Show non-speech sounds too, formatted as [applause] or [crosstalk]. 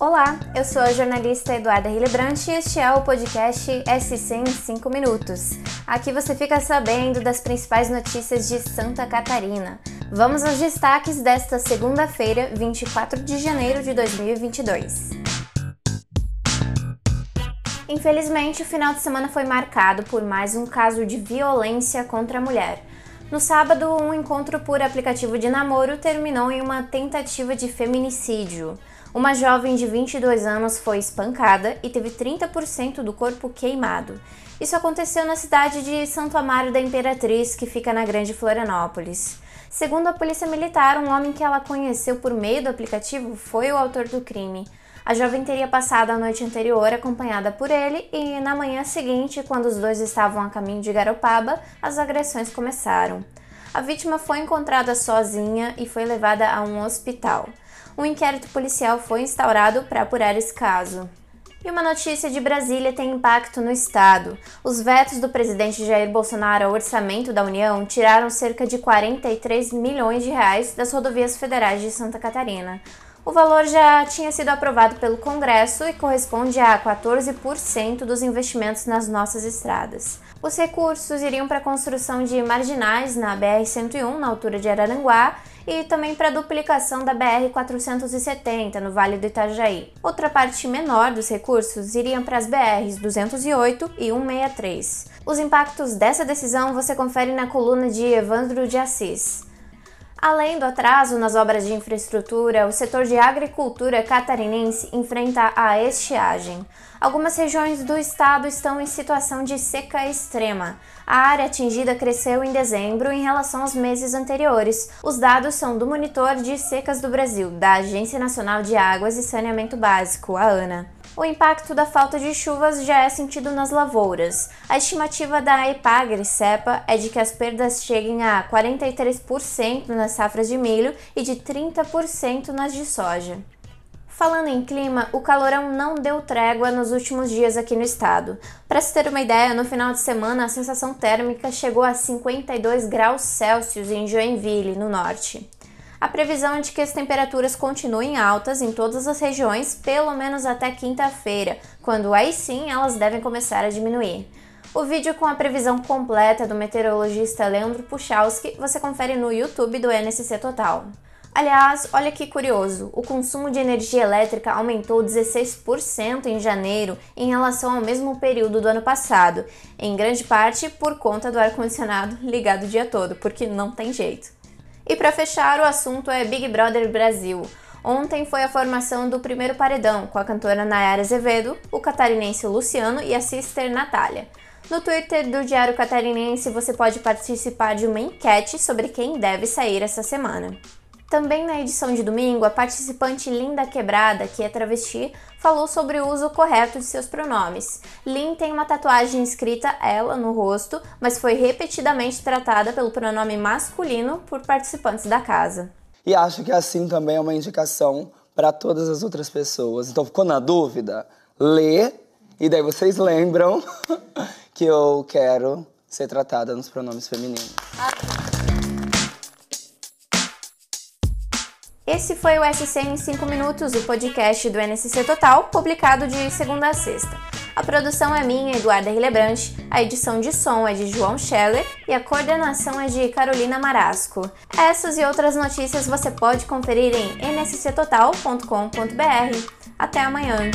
Olá, eu sou a jornalista Eduarda Hillebrand e este é o podcast SC em 5 minutos. Aqui você fica sabendo das principais notícias de Santa Catarina. Vamos aos destaques desta segunda-feira, 24 de janeiro de 2022. Infelizmente, o final de semana foi marcado por mais um caso de violência contra a mulher. No sábado, um encontro por aplicativo de namoro terminou em uma tentativa de feminicídio. Uma jovem de 22 anos foi espancada e teve 30% do corpo queimado. Isso aconteceu na cidade de Santo Amaro da Imperatriz, que fica na Grande Florianópolis. Segundo a polícia militar, um homem que ela conheceu por meio do aplicativo foi o autor do crime. A jovem teria passado a noite anterior acompanhada por ele e na manhã seguinte, quando os dois estavam a caminho de Garopaba, as agressões começaram. A vítima foi encontrada sozinha e foi levada a um hospital. Um inquérito policial foi instaurado para apurar esse caso. E uma notícia de Brasília tem impacto no estado. Os vetos do presidente Jair Bolsonaro ao orçamento da União tiraram cerca de 43 milhões de reais das rodovias federais de Santa Catarina. O valor já tinha sido aprovado pelo Congresso e corresponde a 14% dos investimentos nas nossas estradas. Os recursos iriam para a construção de marginais na BR-101, na altura de Araranguá, e também para a duplicação da BR-470, no Vale do Itajaí. Outra parte menor dos recursos iriam para as BRs 208 e 163. Os impactos dessa decisão você confere na coluna de Evandro de Assis. Além do atraso nas obras de infraestrutura, o setor de agricultura catarinense enfrenta a estiagem. Algumas regiões do estado estão em situação de seca extrema. A área atingida cresceu em dezembro em relação aos meses anteriores. Os dados são do Monitor de Secas do Brasil, da Agência Nacional de Águas e Saneamento Básico, a ANA o impacto da falta de chuvas já é sentido nas lavouras. A estimativa da Epagre CEPA é de que as perdas cheguem a 43% nas safras de milho e de 30% nas de soja. Falando em clima, o calorão não deu trégua nos últimos dias aqui no estado. Para se ter uma ideia, no final de semana a sensação térmica chegou a 52 graus Celsius em Joinville, no norte. A previsão é de que as temperaturas continuem altas em todas as regiões, pelo menos até quinta-feira, quando aí sim elas devem começar a diminuir. O vídeo com a previsão completa do meteorologista Leandro Puchalski você confere no YouTube do NSC Total. Aliás, olha que curioso, o consumo de energia elétrica aumentou 16% em janeiro em relação ao mesmo período do ano passado, em grande parte por conta do ar-condicionado ligado o dia todo, porque não tem jeito. E para fechar, o assunto é Big Brother Brasil. Ontem foi a formação do primeiro paredão, com a cantora Nayara Azevedo, o catarinense Luciano e a sister Natália. No Twitter do Diário Catarinense você pode participar de uma enquete sobre quem deve sair essa semana. Também na edição de domingo, a participante Linda Quebrada, que é travesti, falou sobre o uso correto de seus pronomes. Lin tem uma tatuagem escrita ela no rosto, mas foi repetidamente tratada pelo pronome masculino por participantes da casa. E acho que assim também é uma indicação para todas as outras pessoas. Então, ficou na dúvida? Lê e daí vocês lembram [laughs] que eu quero ser tratada nos pronomes femininos. Esse foi o SC em 5 minutos, o podcast do NSC Total, publicado de segunda a sexta. A produção é minha, Eduarda Hillebrand, a edição de som é de João Scheller e a coordenação é de Carolina Marasco. Essas e outras notícias você pode conferir em nsctotal.com.br. Até amanhã!